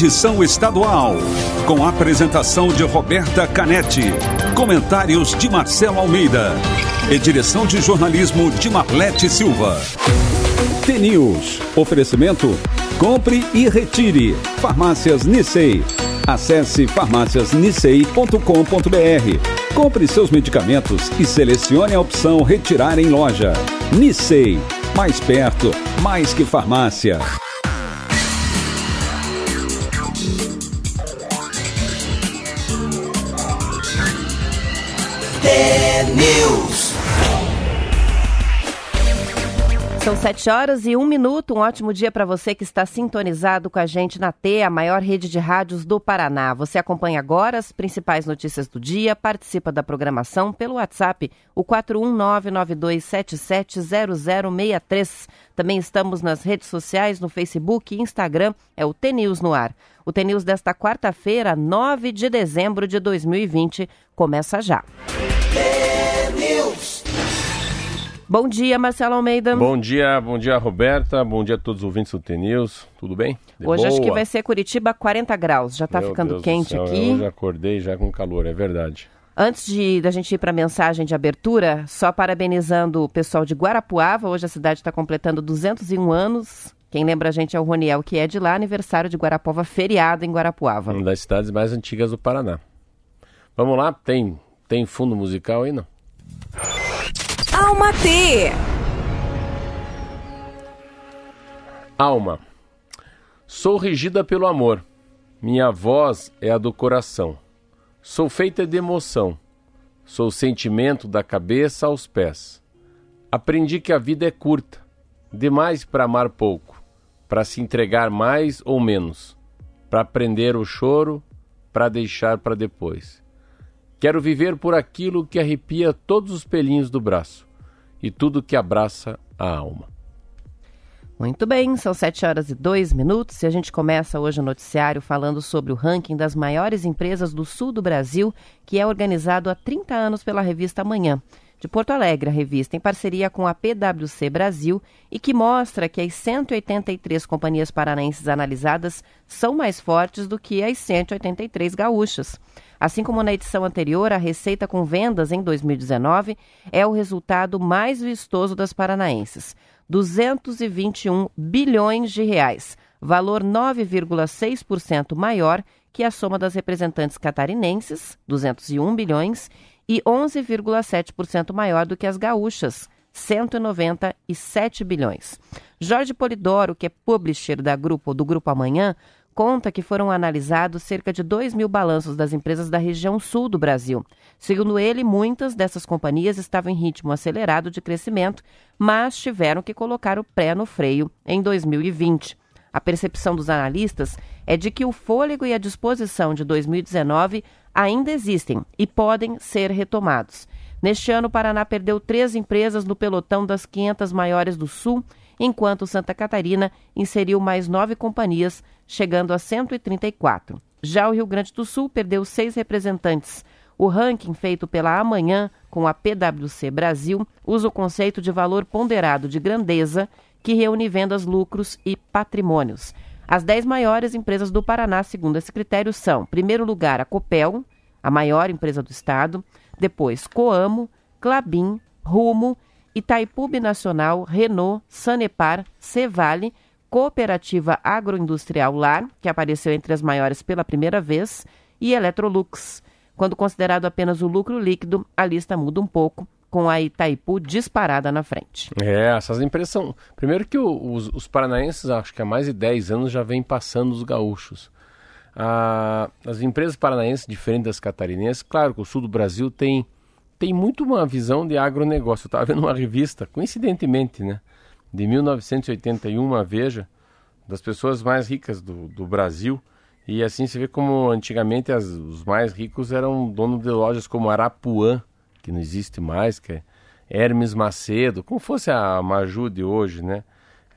edição estadual, com a apresentação de Roberta Canetti, comentários de Marcelo Almeida e direção de jornalismo de Marlete Silva. T-News. Oferecimento. Compre e retire. Farmácias Nissei. Acesse farmáciasnissei.com.br. Compre seus medicamentos e selecione a opção Retirar em loja. Nissei. Mais perto, mais que farmácia. News. São sete horas e um minuto. Um ótimo dia para você que está sintonizado com a gente na T, a maior rede de rádios do Paraná. Você acompanha agora as principais notícias do dia, participa da programação pelo WhatsApp, o 41992770063. Também estamos nas redes sociais, no Facebook e Instagram, é o T-News no ar. O T-News desta quarta-feira, 9 de dezembro de 2020, começa já. News. Bom dia, Marcelo Almeida. Bom dia, bom dia, Roberta. Bom dia a todos os ouvintes do TNews. Tudo bem? De Hoje acho boa? que vai ser Curitiba 40 graus. Já está Meu ficando Deus do quente céu, aqui. Eu já acordei já com calor, é verdade. Antes de da gente ir para a mensagem de abertura, só parabenizando o pessoal de Guarapuava. Hoje a cidade está completando 201 anos. Quem lembra a gente é o Roniel, que é de lá, aniversário de Guarapuava, feriado em Guarapuava. Uma das cidades mais antigas do Paraná. Vamos lá, tem, tem fundo musical aí, não? Alma T. Alma. Sou regida pelo amor. Minha voz é a do coração. Sou feita de emoção. Sou sentimento da cabeça aos pés. Aprendi que a vida é curta, demais para amar pouco, para se entregar mais ou menos, para aprender o choro, para deixar para depois. Quero viver por aquilo que arrepia todos os pelinhos do braço e tudo que abraça a alma. Muito bem, são 7 horas e 2 minutos e a gente começa hoje o noticiário falando sobre o ranking das maiores empresas do sul do Brasil, que é organizado há 30 anos pela revista Amanhã. De Porto Alegre, a revista, em parceria com a PwC Brasil, e que mostra que as 183 companhias paranaenses analisadas são mais fortes do que as 183 gaúchas. Assim como na edição anterior, a receita com vendas em 2019 é o resultado mais vistoso das paranaenses. 221 bilhões de reais, valor 9,6% maior que a soma das representantes catarinenses, 201 bilhões, e 11,7% maior do que as gaúchas, 197 bilhões. Jorge Polidoro, que é publisher da grupo, do Grupo Amanhã, conta que foram analisados cerca de 2 mil balanços das empresas da região sul do Brasil. Segundo ele, muitas dessas companhias estavam em ritmo acelerado de crescimento, mas tiveram que colocar o pé no freio em 2020. A percepção dos analistas é de que o fôlego e a disposição de 2019 ainda existem e podem ser retomados. Neste ano, o Paraná perdeu três empresas no pelotão das 500 maiores do Sul, enquanto Santa Catarina inseriu mais nove companhias, chegando a 134. Já o Rio Grande do Sul perdeu seis representantes. O ranking feito pela Amanhã com a PwC Brasil usa o conceito de valor ponderado de grandeza, que reúne vendas, lucros e patrimônios. As dez maiores empresas do Paraná, segundo esse critério, são, primeiro lugar, a Copel, a maior empresa do estado, depois Coamo, Clabin, Rumo, Itaipu Nacional, Renault, Sanepar, Cevale, Cooperativa Agroindustrial Lar, que apareceu entre as maiores pela primeira vez, e Electrolux. Quando considerado apenas o lucro líquido, a lista muda um pouco, com a Itaipu disparada na frente. É, essas empresas são. Primeiro que os, os paranaenses, acho que há mais de 10 anos, já vêm passando os gaúchos. Ah, as empresas paranaenses, diferentes das catarinenses, claro que o sul do Brasil tem, tem muito uma visão de agronegócio. Eu estava vendo uma revista, coincidentemente, né? De 1981, a Veja, das pessoas mais ricas do, do Brasil. E assim se vê como antigamente as, os mais ricos eram donos de lojas como Arapuã, que não existe mais, que é Hermes Macedo, como fosse a Maju de hoje, né?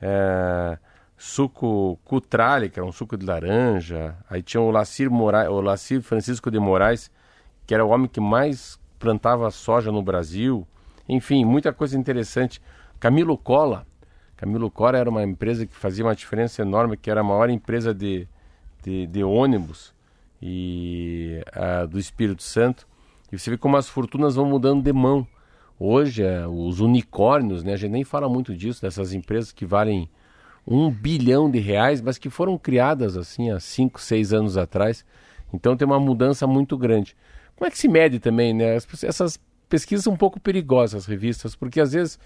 É, suco Cutrale, que era um suco de laranja. Aí tinha o Lacir, Moraes, o Lacir Francisco de Moraes, que era o homem que mais plantava soja no Brasil. Enfim, muita coisa interessante. Camilo Cola. Camilo Cola era uma empresa que fazia uma diferença enorme, que era a maior empresa de de, de ônibus e a, do Espírito Santo. E você vê como as fortunas vão mudando de mão. Hoje, é, os unicórnios, né, a gente nem fala muito disso, dessas empresas que valem um bilhão de reais, mas que foram criadas assim há cinco, seis anos atrás. Então tem uma mudança muito grande. Como é que se mede também, né? Essas pesquisas são um pouco perigosas, as revistas, porque às vezes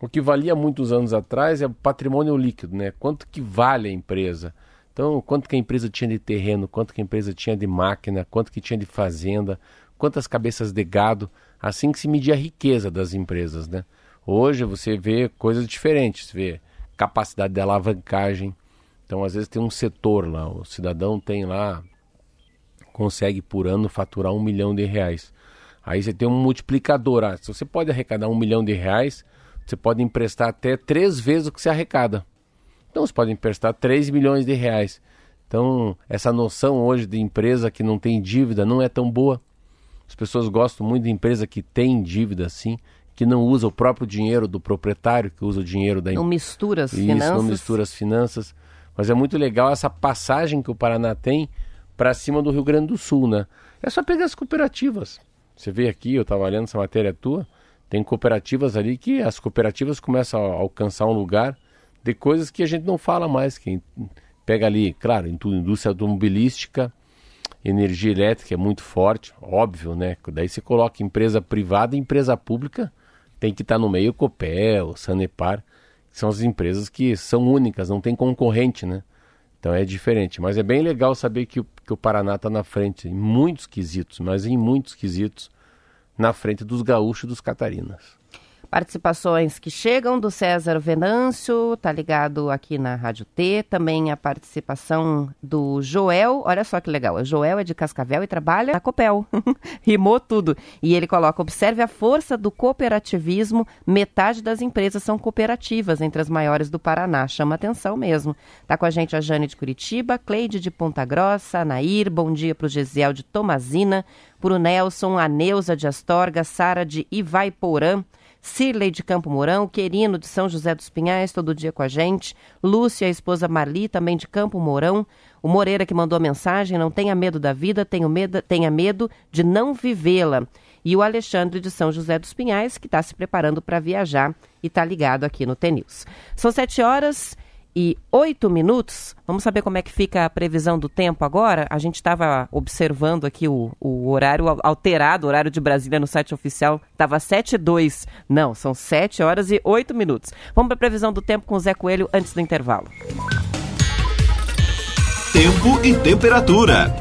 o que valia muitos anos atrás é o patrimônio líquido, né? Quanto que vale a empresa? Então, quanto que a empresa tinha de terreno, quanto que a empresa tinha de máquina, quanto que tinha de fazenda, quantas cabeças de gado, assim que se media a riqueza das empresas, né? Hoje você vê coisas diferentes, vê capacidade de alavancagem. Então, às vezes tem um setor lá, o cidadão tem lá, consegue por ano faturar um milhão de reais. Aí você tem um multiplicador. Ah, se você pode arrecadar um milhão de reais, você pode emprestar até três vezes o que você arrecada. Então você pode emprestar 3 milhões de reais. Então, essa noção hoje de empresa que não tem dívida não é tão boa. As pessoas gostam muito de empresa que tem dívida, sim, que não usa o próprio dinheiro do proprietário, que usa o dinheiro da empresa. Não mistura as Isso, finanças. não mistura as finanças. Mas é muito legal essa passagem que o Paraná tem para cima do Rio Grande do Sul, né? É só pegar as cooperativas. Você vê aqui, eu estava lendo essa matéria tua, tem cooperativas ali que as cooperativas começam a alcançar um lugar de coisas que a gente não fala mais. Que pega ali, claro, indústria automobilística, energia elétrica é muito forte, óbvio, né? Daí você coloca empresa privada e empresa pública, tem que estar tá no meio Copel, Sanepar, que são as empresas que são únicas, não tem concorrente, né? Então é diferente. Mas é bem legal saber que o, que o Paraná está na frente em muitos quesitos, mas em muitos quesitos, na frente dos gaúchos e dos catarinas. Participações que chegam do César Venâncio, tá ligado aqui na Rádio T. Também a participação do Joel. Olha só que legal. O Joel é de Cascavel e trabalha na Copel. Rimou tudo. E ele coloca: observe a força do cooperativismo. Metade das empresas são cooperativas, entre as maiores do Paraná. Chama atenção mesmo. Tá com a gente a Jane de Curitiba, Cleide de Ponta Grossa, Nair. Bom dia para o Gesiel de Tomazina, para o Nelson, a Neuza de Astorga, Sara de Ivaiporã. Cirlei de Campo Mourão, Querino de São José dos Pinhais, todo dia com a gente. Lúcia, a esposa Marli, também de Campo Mourão. O Moreira que mandou a mensagem, não tenha medo da vida, tenha medo, tenha medo de não vivê-la. E o Alexandre de São José dos Pinhais, que está se preparando para viajar e está ligado aqui no TNews. São sete horas e oito minutos. Vamos saber como é que fica a previsão do tempo agora? A gente estava observando aqui o, o horário alterado, o horário de Brasília no site oficial estava 7 e 2. Não, são 7 horas e 8 minutos. Vamos para a previsão do tempo com o Zé Coelho antes do intervalo. Tempo e temperatura.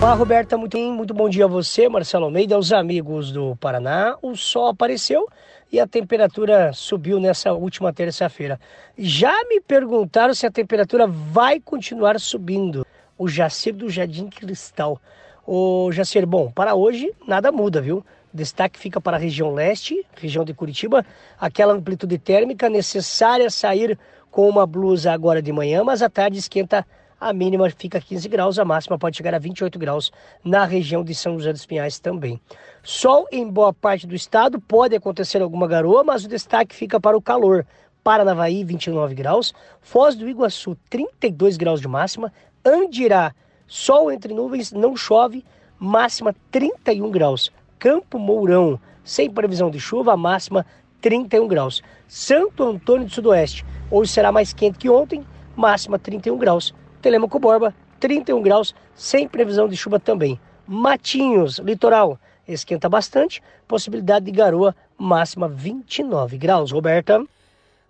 Olá, Roberta, muito, muito bom dia a você, Marcelo Almeida, aos amigos do Paraná. O sol apareceu e a temperatura subiu nessa última terça-feira. Já me perguntaram se a temperatura vai continuar subindo. O Jacir do Jardim Cristal. O Jacir, bom, para hoje nada muda, viu? Destaque fica para a região leste, região de Curitiba, aquela amplitude térmica necessária sair com uma blusa agora de manhã, mas à tarde esquenta a mínima fica 15 graus, a máxima pode chegar a 28 graus na região de São José dos Pinhais também. Sol em boa parte do estado, pode acontecer alguma garoa, mas o destaque fica para o calor. Paranavaí, 29 graus, Foz do Iguaçu, 32 graus de máxima, Andirá, sol entre nuvens, não chove, máxima 31 graus. Campo Mourão, sem previsão de chuva, máxima 31 graus. Santo Antônio do Sudoeste, hoje será mais quente que ontem, máxima 31 graus. Telemaco Borba, 31 graus, sem previsão de chuva também. Matinhos, litoral, esquenta bastante, possibilidade de garoa, máxima 29 graus. Roberta.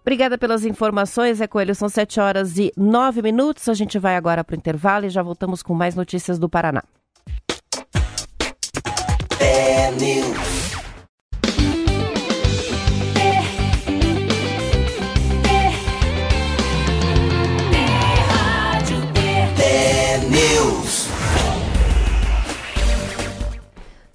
Obrigada pelas informações, é Coelho. São 7 horas e 9 minutos. A gente vai agora para o intervalo e já voltamos com mais notícias do Paraná. É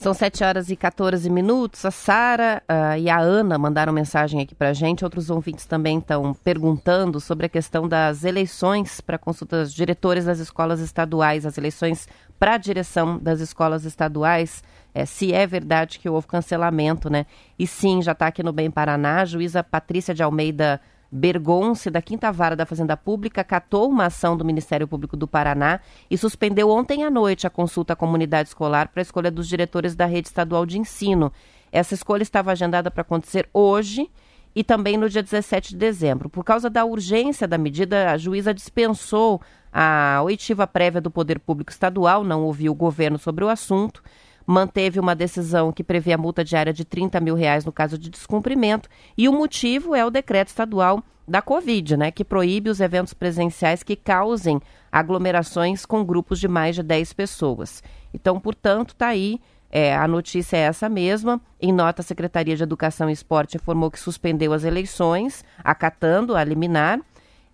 São 7 horas e 14 minutos. A Sara uh, e a Ana mandaram mensagem aqui para gente. Outros ouvintes também estão perguntando sobre a questão das eleições para consultas diretores das escolas estaduais, as eleições para a direção das escolas estaduais. É, se é verdade que houve cancelamento, né? E sim, já está aqui no Bem Paraná, a juíza Patrícia de Almeida Bergonce, da Quinta Vara da Fazenda Pública, catou uma ação do Ministério Público do Paraná e suspendeu ontem à noite a consulta à comunidade escolar para a escolha dos diretores da rede estadual de ensino. Essa escolha estava agendada para acontecer hoje e também no dia 17 de dezembro. Por causa da urgência da medida, a juíza dispensou a oitiva prévia do Poder Público Estadual, não ouviu o governo sobre o assunto, manteve uma decisão que prevê a multa diária de 30 mil reais no caso de descumprimento, e o motivo é o decreto estadual da Covid, né, que proíbe os eventos presenciais que causem aglomerações com grupos de mais de 10 pessoas. Então, portanto, está aí é, a notícia é essa mesma. Em nota, a Secretaria de Educação e Esporte informou que suspendeu as eleições, acatando a liminar,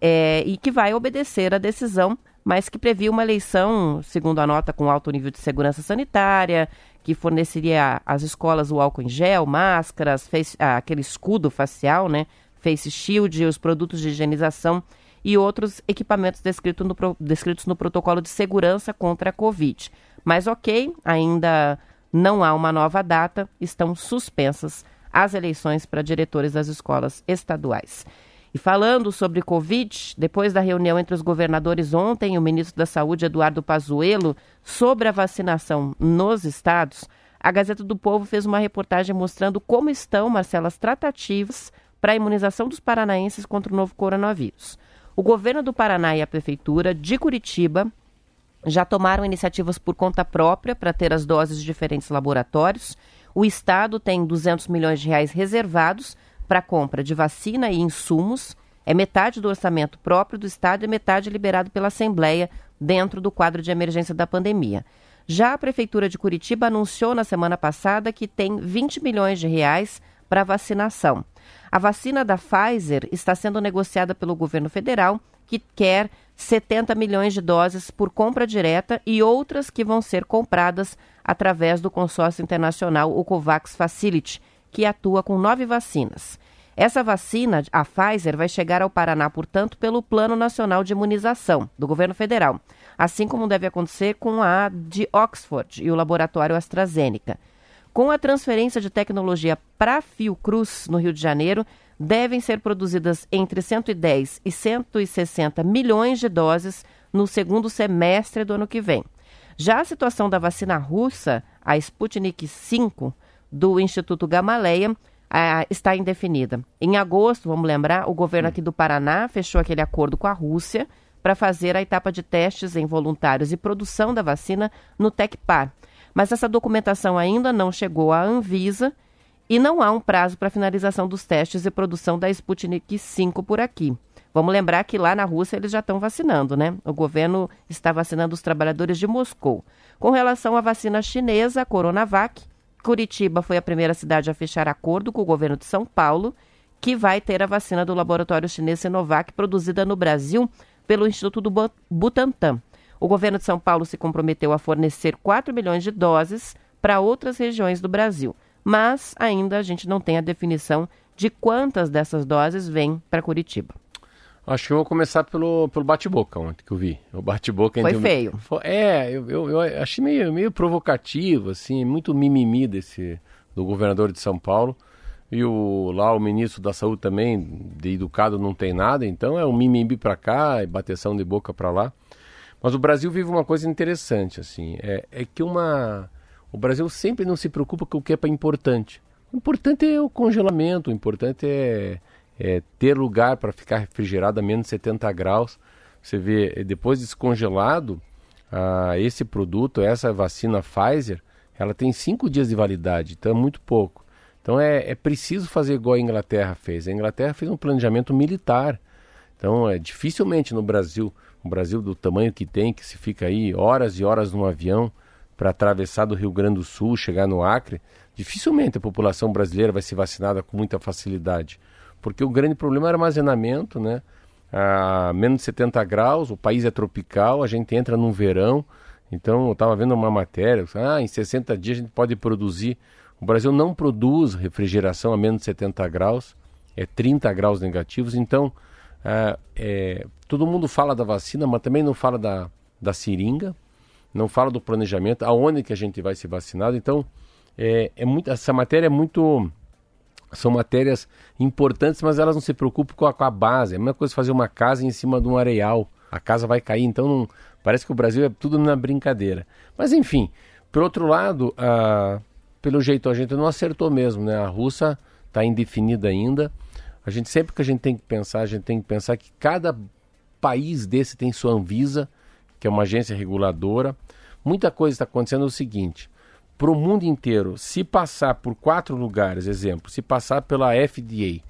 é, e que vai obedecer a decisão, mas que previa uma eleição, segundo a nota, com alto nível de segurança sanitária, que forneceria às escolas o álcool em gel, máscaras, face, ah, aquele escudo facial, né? Face shield, os produtos de higienização e outros equipamentos descritos no, descritos no protocolo de segurança contra a Covid. Mas ok, ainda não há uma nova data, estão suspensas as eleições para diretores das escolas estaduais. E falando sobre Covid, depois da reunião entre os governadores ontem, o ministro da Saúde, Eduardo Pazuello, sobre a vacinação nos estados, a Gazeta do Povo fez uma reportagem mostrando como estão, Marcelo, as tratativas para a imunização dos paranaenses contra o novo coronavírus. O governo do Paraná e a prefeitura de Curitiba já tomaram iniciativas por conta própria para ter as doses de diferentes laboratórios. O Estado tem 200 milhões de reais reservados para compra de vacina e insumos. É metade do orçamento próprio do Estado e metade liberado pela Assembleia dentro do quadro de emergência da pandemia. Já a Prefeitura de Curitiba anunciou na semana passada que tem 20 milhões de reais para vacinação. A vacina da Pfizer está sendo negociada pelo governo federal, que quer 70 milhões de doses por compra direta e outras que vão ser compradas através do consórcio internacional, o COVAX Facility, que atua com nove vacinas. Essa vacina, a Pfizer, vai chegar ao Paraná, portanto, pelo Plano Nacional de Imunização do governo federal, assim como deve acontecer com a de Oxford e o laboratório AstraZeneca. Com a transferência de tecnologia para Fiocruz, no Rio de Janeiro, devem ser produzidas entre 110 e 160 milhões de doses no segundo semestre do ano que vem. Já a situação da vacina russa, a Sputnik V, do Instituto Gamaleya, está indefinida. Em agosto, vamos lembrar, o governo aqui do Paraná fechou aquele acordo com a Rússia para fazer a etapa de testes em voluntários e produção da vacina no TecPar. Mas essa documentação ainda não chegou à Anvisa e não há um prazo para finalização dos testes e produção da Sputnik 5 por aqui. Vamos lembrar que lá na Rússia eles já estão vacinando, né? O governo está vacinando os trabalhadores de Moscou. Com relação à vacina chinesa, a Coronavac, Curitiba foi a primeira cidade a fechar acordo com o governo de São Paulo, que vai ter a vacina do laboratório chinês Sinovac produzida no Brasil pelo Instituto do Butantan. O governo de São Paulo se comprometeu a fornecer 4 milhões de doses para outras regiões do Brasil mas ainda a gente não tem a definição de quantas dessas doses vêm para Curitiba. Acho que eu vou começar pelo, pelo bate-boca ontem que eu vi. O bate-boca Foi feio. É, eu, eu, eu, achei meio, meio provocativo, assim, muito mimimi desse, do governador de São Paulo. E o, lá o ministro da Saúde também, de educado, não tem nada, então é um mimimi para cá e bateção de boca para lá. Mas o Brasil vive uma coisa interessante, assim, é, é que uma o Brasil sempre não se preocupa com o que é importante. O importante é o congelamento, o importante é, é ter lugar para ficar refrigerado a menos 70 graus. Você vê, depois descongelado, ah, esse produto, essa vacina Pfizer, ela tem cinco dias de validade, então é muito pouco. Então é, é preciso fazer igual a Inglaterra fez. A Inglaterra fez um planejamento militar. Então é dificilmente no Brasil, um Brasil do tamanho que tem, que se fica aí horas e horas num avião, para atravessar do Rio Grande do Sul, chegar no Acre, dificilmente a população brasileira vai ser vacinada com muita facilidade. Porque o grande problema é armazenamento, né? A menos de 70 graus, o país é tropical, a gente entra num verão. Então, eu estava vendo uma matéria, ah, em 60 dias a gente pode produzir. O Brasil não produz refrigeração a menos de 70 graus, é 30 graus negativos. Então, é, é, todo mundo fala da vacina, mas também não fala da, da seringa, não fala do planejamento, aonde que a gente vai ser vacinado. Então, é, é muito, essa matéria é muito são matérias importantes, mas elas não se preocupam com a, com a base. É a mesma coisa fazer uma casa em cima de um areal. A casa vai cair, então não, parece que o Brasil é tudo na brincadeira. Mas enfim, por outro lado, ah, pelo jeito a gente não acertou mesmo, né? A russa está indefinida ainda. A gente sempre que a gente tem que pensar, a gente tem que pensar que cada país desse tem sua Anvisa, que é uma agência reguladora. Muita coisa está acontecendo é o seguinte: para o mundo inteiro, se passar por quatro lugares, exemplo, se passar pela FDA,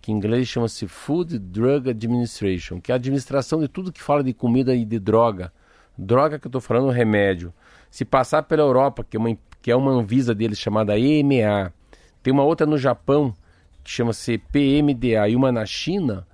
que em inglês chama-se Food Drug Administration, que é a administração de tudo que fala de comida e de droga. Droga que eu estou falando, remédio. Se passar pela Europa, que é uma, que é uma Anvisa deles chamada EMA, tem uma outra no Japão que chama-se PMDA e uma na China,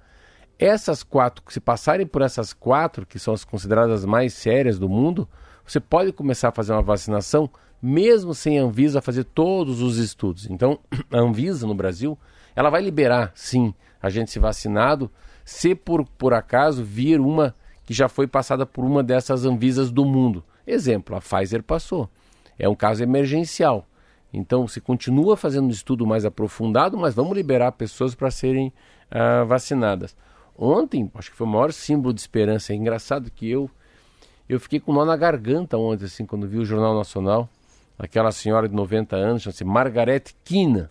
essas quatro, se passarem por essas quatro, que são as consideradas mais sérias do mundo, você pode começar a fazer uma vacinação mesmo sem a Anvisa fazer todos os estudos. Então, a Anvisa no Brasil, ela vai liberar, sim, a gente se vacinado, se por, por acaso vir uma que já foi passada por uma dessas Anvisas do mundo. Exemplo, a Pfizer passou. É um caso emergencial. Então, se continua fazendo um estudo mais aprofundado, mas vamos liberar pessoas para serem uh, vacinadas. Ontem, acho que foi o maior símbolo de esperança. É engraçado que eu eu fiquei com nó na garganta ontem, assim, quando vi o Jornal Nacional. Aquela senhora de 90 anos, chama-se Margarete Kina.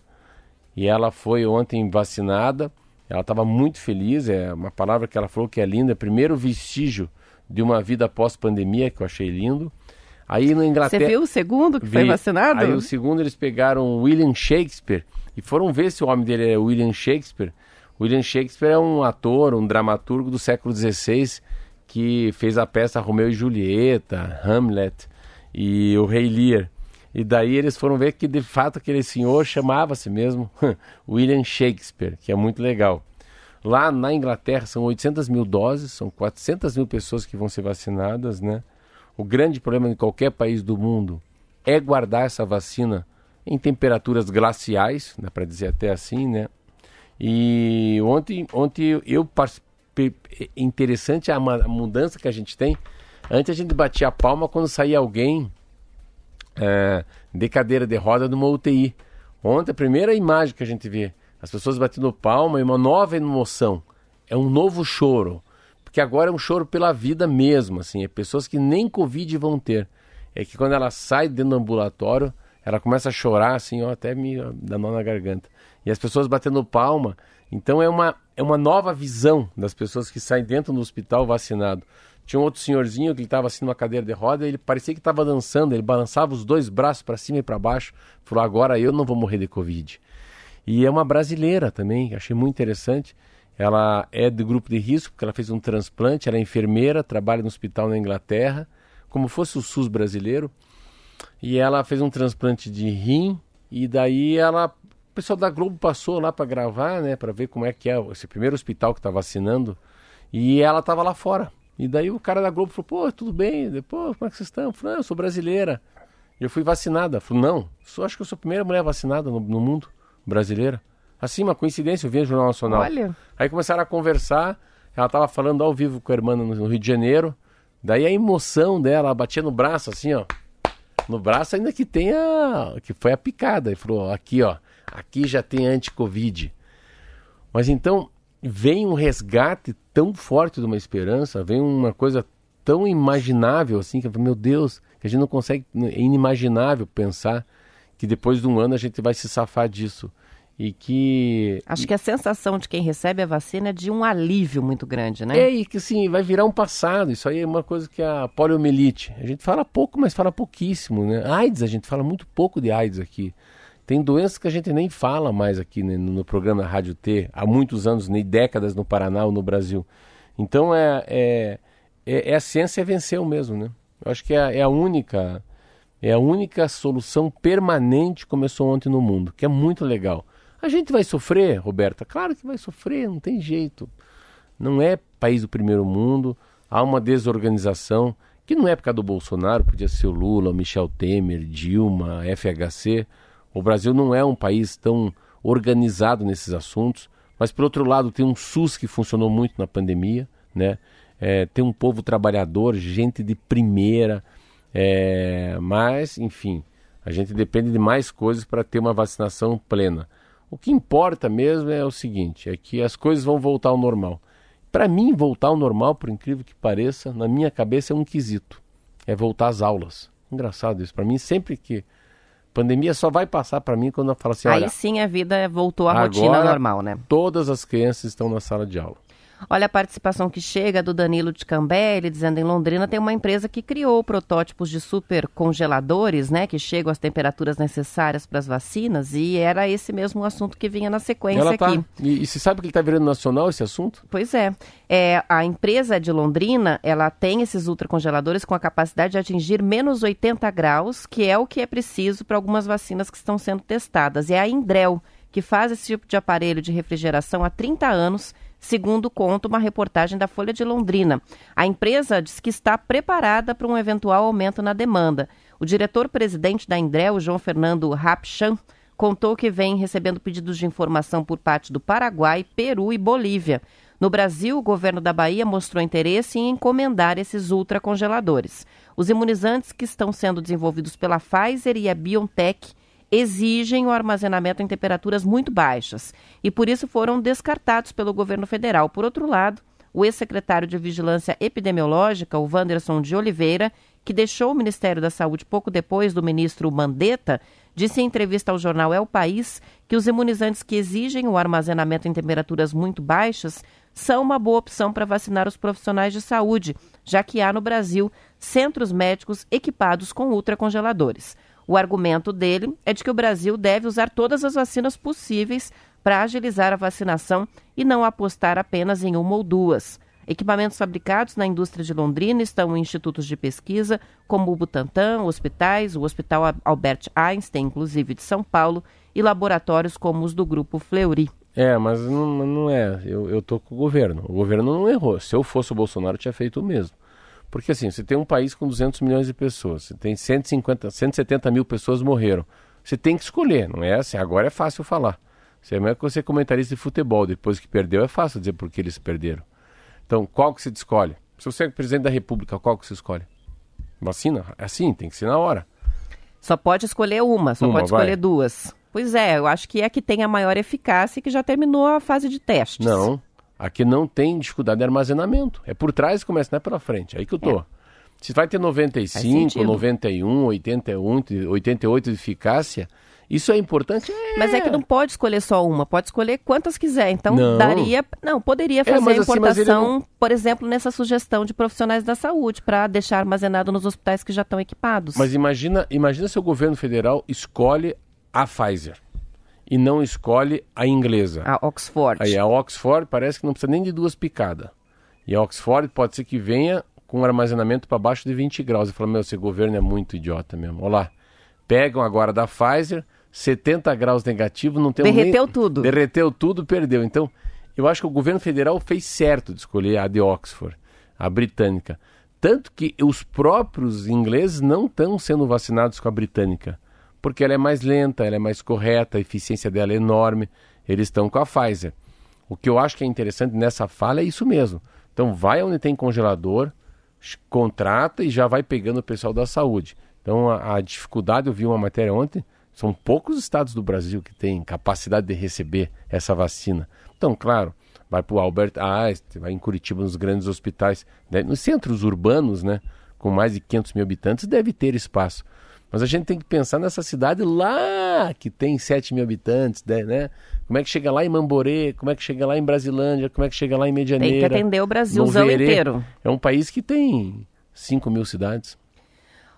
E ela foi ontem vacinada. Ela estava muito feliz. É uma palavra que ela falou que é linda. Primeiro vestígio de uma vida pós-pandemia, que eu achei lindo. Aí na Inglaterra. Você viu o segundo que vi. foi vacinado? Aí o segundo eles pegaram William Shakespeare e foram ver se o nome dele é William Shakespeare. William Shakespeare é um ator, um dramaturgo do século XVI que fez a peça Romeu e Julieta, Hamlet e o Rei Lear. E daí eles foram ver que de fato aquele senhor chamava-se mesmo William Shakespeare, que é muito legal. Lá na Inglaterra são 800 mil doses, são 400 mil pessoas que vão ser vacinadas, né? O grande problema de qualquer país do mundo é guardar essa vacina em temperaturas glaciais, dá para dizer até assim, né? E ontem, ontem eu interessante a, a mudança que a gente tem. Antes a gente batia a palma quando saía alguém é, de cadeira de roda numa UTI. Ontem a primeira imagem que a gente vê, as pessoas batendo palma e uma nova emoção. É um novo choro. Porque agora é um choro pela vida mesmo, assim. É pessoas que nem Covid vão ter. É que quando ela sai dentro do ambulatório, ela começa a chorar, assim, ó, até me dá nó na garganta. E as pessoas batendo palma. Então é uma, é uma nova visão das pessoas que saem dentro do hospital vacinado. Tinha um outro senhorzinho que estava assim numa cadeira de roda, ele parecia que estava dançando, ele balançava os dois braços para cima e para baixo. Falou: agora eu não vou morrer de Covid. E é uma brasileira também, achei muito interessante. Ela é do grupo de risco, porque ela fez um transplante, ela é enfermeira, trabalha no hospital na Inglaterra, como fosse o SUS brasileiro. E ela fez um transplante de rim, e daí ela. O pessoal da Globo passou lá para gravar, né, para ver como é que é esse primeiro hospital que está vacinando. E ela estava lá fora. E daí o cara da Globo falou: pô, tudo bem? Pô, como é que vocês estão? Eu falei: ah, eu sou brasileira. E eu fui vacinada. Falei: não, sou, acho que eu sou a primeira mulher vacinada no, no mundo brasileira. Assim, uma coincidência, eu vi no Jornal Nacional. Olha. Aí começaram a conversar, ela estava falando ao vivo com a irmã no, Rio de Janeiro. Daí a emoção dela, batia no braço assim, ó. No braço ainda que tenha, que foi a picada. E falou, aqui ó, aqui já tem anti-covid. Mas então, vem um resgate tão forte de uma esperança, vem uma coisa tão imaginável assim, que meu Deus, que a gente não consegue, é inimaginável pensar que depois de um ano a gente vai se safar disso. E que. Acho que a sensação de quem recebe a vacina é de um alívio muito grande, né? É, e que sim, vai virar um passado. Isso aí é uma coisa que a poliomielite. A gente fala pouco, mas fala pouquíssimo, né? AIDS, a gente fala muito pouco de AIDS aqui. Tem doenças que a gente nem fala mais aqui né, no, programa Rádio T, há muitos anos, nem décadas no Paraná ou no Brasil. Então é, é, é, é a ciência venceu mesmo, né? Eu acho que é, é, a única é a única solução permanente que começou ontem no mundo, que é muito legal. A gente vai sofrer, Roberta? Claro que vai sofrer, não tem jeito. Não é país do primeiro mundo, há uma desorganização, que não é por causa do Bolsonaro, podia ser o Lula, o Michel Temer, Dilma, FHC. O Brasil não é um país tão organizado nesses assuntos, mas por outro lado tem um SUS que funcionou muito na pandemia, né? É, tem um povo trabalhador, gente de primeira, é, mas enfim, a gente depende de mais coisas para ter uma vacinação plena. O que importa mesmo é o seguinte, é que as coisas vão voltar ao normal. Para mim, voltar ao normal, por incrível que pareça, na minha cabeça é um quesito. É voltar às aulas. Engraçado isso. Para mim, sempre que pandemia só vai passar para mim quando eu falo assim, Aí olha, sim a vida voltou à rotina agora normal, né? todas as crianças estão na sala de aula. Olha a participação que chega do Danilo de Cambelli, dizendo em Londrina tem uma empresa que criou protótipos de super congeladores, né, que chegam às temperaturas necessárias para as vacinas, e era esse mesmo assunto que vinha na sequência Ela tá, aqui. e, e você sabe que ele está virando nacional esse assunto? Pois é. é. A empresa de Londrina, ela tem esses ultracongeladores com a capacidade de atingir menos 80 graus, que é o que é preciso para algumas vacinas que estão sendo testadas. É a Indrel que faz esse tipo de aparelho de refrigeração há 30 anos, segundo conta uma reportagem da Folha de Londrina. A empresa diz que está preparada para um eventual aumento na demanda. O diretor-presidente da Indrel, João Fernando Rapchan, contou que vem recebendo pedidos de informação por parte do Paraguai, Peru e Bolívia. No Brasil, o governo da Bahia mostrou interesse em encomendar esses ultracongeladores. Os imunizantes que estão sendo desenvolvidos pela Pfizer e a BioNTech exigem o armazenamento em temperaturas muito baixas e por isso foram descartados pelo governo federal. Por outro lado, o ex-secretário de Vigilância Epidemiológica, o Wanderson de Oliveira, que deixou o Ministério da Saúde pouco depois do ministro Mandetta, disse em entrevista ao jornal El País que os imunizantes que exigem o armazenamento em temperaturas muito baixas são uma boa opção para vacinar os profissionais de saúde, já que há no Brasil centros médicos equipados com ultracongeladores. O argumento dele é de que o Brasil deve usar todas as vacinas possíveis para agilizar a vacinação e não apostar apenas em uma ou duas. Equipamentos fabricados na indústria de Londrina estão em institutos de pesquisa, como o Butantan, hospitais, o Hospital Albert Einstein, inclusive de São Paulo, e laboratórios como os do Grupo Fleury. É, mas não, não é. Eu, eu tô com o governo. O governo não errou. Se eu fosse o Bolsonaro, eu tinha feito o mesmo. Porque assim, você tem um país com 200 milhões de pessoas, você tem 150, 170 mil pessoas morreram. Você tem que escolher, não é assim, agora é fácil falar. Você é melhor que você é comentarista de futebol, depois que perdeu é fácil dizer por que eles perderam. Então, qual que você escolhe? Se você é presidente da república, qual que você escolhe? Vacina? É assim, tem que ser na hora. Só pode escolher uma, só Uma, pode escolher vai. duas. Pois é, eu acho que é a que tem a maior eficácia e que já terminou a fase de testes. Não, aqui não tem dificuldade de armazenamento. É por trás que começa, não é pela frente. Aí que eu tô. Se vai ter 95, sentido. 91, 81, 88 de eficácia, isso é importante? É. Mas é que não pode escolher só uma, pode escolher quantas quiser. Então Não. daria, não, poderia fazer mas a assim, mas ele importação, não- por exemplo, nessa sugestão de profissionais da saúde para deixar armazenado nos hospitais que já estão equipados. Mas imagina, imagina se o governo federal escolhe a Pfizer e não escolhe a inglesa. A Oxford. Aí a Oxford parece que não precisa nem de duas picadas. E a Oxford pode ser que venha com armazenamento para baixo de 20 graus. E fala, meu, esse governo é muito idiota mesmo. Olha lá. Pegam agora da Pfizer, 70 graus negativo, não tem Derreteu tudo. Derreteu tudo, perdeu. Então, eu acho que o governo federal fez certo de escolher a de Oxford, a britânica. Tanto que os próprios ingleses não estão sendo vacinados com a britânica, porque ela é mais lenta, ela é mais correta, a eficiência dela é enorme. Eles estão com a Pfizer. O que eu acho que é interessante nessa fala é isso mesmo. Então, vai onde tem congelador, contrata e já vai pegando o pessoal da saúde. Então, a, a dificuldade, eu vi uma matéria ontem, são poucos estados do Brasil que têm capacidade de receber essa vacina. Então, claro, vai para o Albert Einstein, vai em Curitiba, nos grandes hospitais, né, nos centros urbanos, né, com mais de 500 mil habitantes, deve ter espaço. Mas a gente tem que pensar nessa cidade lá, que tem 7 mil habitantes, né, né? Como é que chega lá em Mamborê, como é que chega lá em Brasilândia, como é que chega lá em Tem Medianeira. que atender o Brasilzão inteiro. É um país que tem 5 mil cidades.